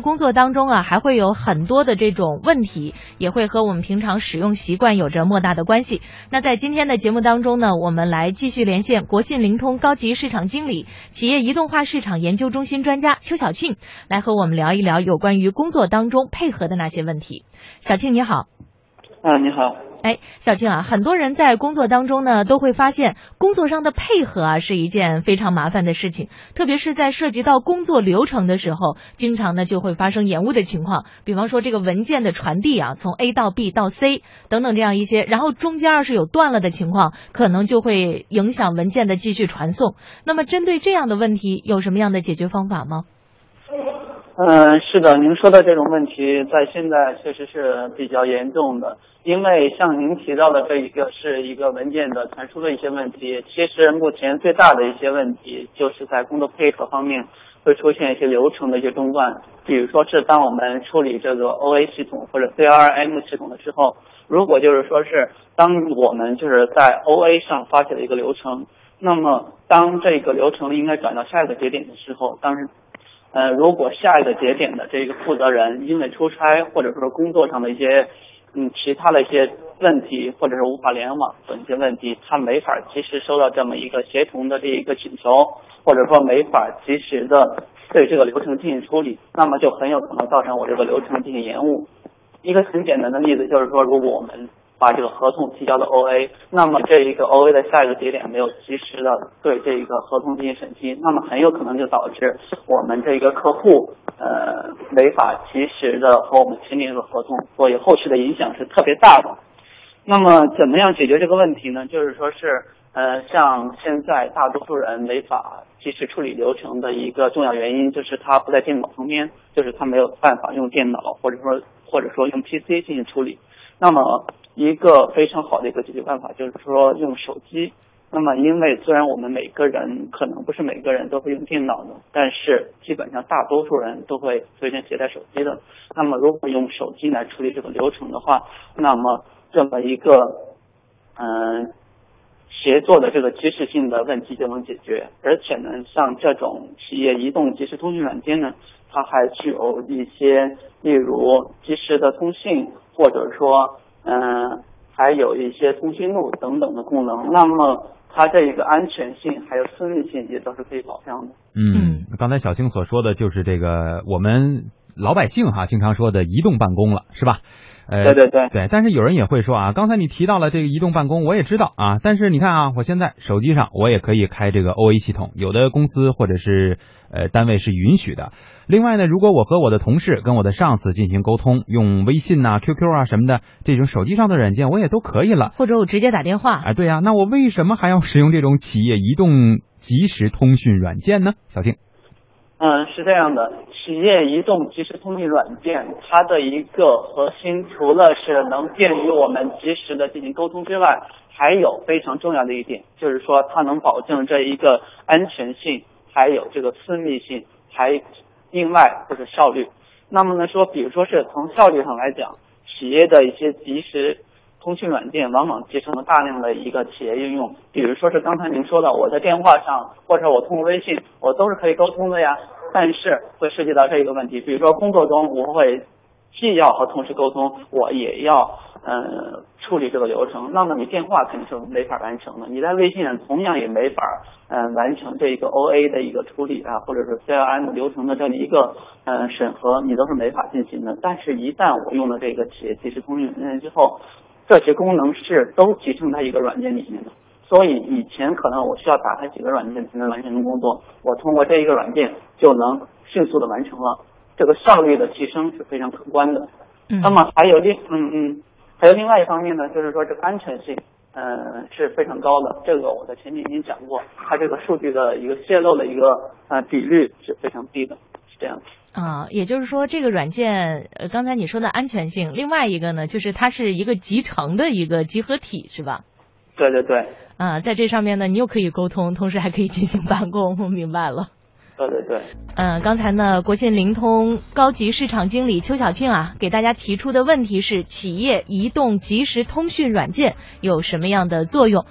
工作当中啊，还会有很多的这种问题，也会和我们平常使用习惯有着莫大的关系。那在今天的节目当中呢，我们来继续连线国信灵通高级市场经理、企业移动化市场研究中心专家邱小庆，来和我们聊一聊有关于工作当中配合的那些问题。小庆你好。啊，你好。哎，小青啊，很多人在工作当中呢，都会发现工作上的配合啊是一件非常麻烦的事情，特别是在涉及到工作流程的时候，经常呢就会发生延误的情况。比方说这个文件的传递啊，从 A 到 B 到 C 等等这样一些，然后中间要是有断了的情况，可能就会影响文件的继续传送。那么针对这样的问题，有什么样的解决方法吗？嗯，是的，您说的这种问题在现在确实是比较严重的，因为像您提到的这一个是一个文件的传输的一些问题，其实目前最大的一些问题就是在工作配合方面会出现一些流程的一些中断，比如说是当我们处理这个 OA 系统或者 CRM 系统的时候，如果就是说是当我们就是在 OA 上发起了一个流程，那么当这个流程应该转到下一个节点的时候，当呃，如果下一个节点的这个负责人因为出差或者说工作上的一些嗯其他的一些问题，或者是无法联网等一些问题，他没法及时收到这么一个协同的这一个请求，或者说没法及时的对这个流程进行处理，那么就很有可能造成我这个流程进行延误。一个很简单的例子就是说，如果我们把这个合同提交到 OA，那么这一个 OA 的下一个节点没有及时的对这一个合同进行审批，那么很有可能就导致我们这个客户呃没法及时的和我们签订这个合同，所以后续的影响是特别大的。那么怎么样解决这个问题呢？就是说是呃像现在大多数人没法及时处理流程的一个重要原因，就是他不在电脑旁边，就是他没有办法用电脑或者说或者说用 PC 进行处理。那么一个非常好的一个解决办法就是说用手机。那么，因为虽然我们每个人可能不是每个人都会用电脑的，但是基本上大多数人都会随身携带手机的。那么，如果用手机来处理这个流程的话，那么这么一个嗯协作的这个及时性的问题就能解决。而且呢，像这种企业移动即时通讯软件呢，它还具有一些，例如及时的通信，或者说。嗯，还有一些通讯录等等的功能，那么它这一个安全性还有私密性也都是可以保障的。嗯，刚才小青所说的就是这个我们老百姓哈经常说的移动办公了，是吧？呃，对对对对，但是有人也会说啊，刚才你提到了这个移动办公，我也知道啊，但是你看啊，我现在手机上我也可以开这个 OA 系统，有的公司或者是呃单位是允许的。另外呢，如果我和我的同事跟我的上司进行沟通，用微信呐、QQ 啊什么的这种手机上的软件，我也都可以了。或者我直接打电话。哎，对呀，那我为什么还要使用这种企业移动即时通讯软件呢？小静。嗯，是这样的，企业移动即时通讯软件，它的一个核心，除了是能便于我们及时的进行沟通之外，还有非常重要的一点，就是说它能保证这一个安全性，还有这个私密性，还另外就是效率。那么呢，说比如说是从效率上来讲，企业的一些即时。通讯软件往往集成了大量的一个企业应用，比如说是刚才您说的，我在电话上或者我通过微信，我都是可以沟通的呀。但是会涉及到这一个问题，比如说工作中我会既要和同事沟通，我也要嗯处理这个流程，那么你电话肯定是没法完成的。你在微信上同样也没法嗯完成这一个 OA 的一个处理啊，或者是 CRM 流程的这么一个嗯审核，你都是没法进行的。但是，一旦我用了这个企业即时通讯软件之后，这些功能是都集成在一个软件里面的，所以以前可能我需要打开几个软件才能完成工作，我通过这一个软件就能迅速的完成了，这个效率的提升是非常可观的。那么还有另嗯嗯，还有另外一方面呢，就是说这个安全性嗯是非常高的，这个我在前面已经讲过，它这个数据的一个泄露的一个呃比率是非常低的，是这样。啊，也就是说，这个软件，呃，刚才你说的安全性，另外一个呢，就是它是一个集成的一个集合体，是吧？对对对。啊，在这上面呢，你又可以沟通，同时还可以进行办公，我 明白了。对对对。嗯，刚才呢，国信灵通高级市场经理邱小庆啊，给大家提出的问题是：企业移动即时通讯软件有什么样的作用？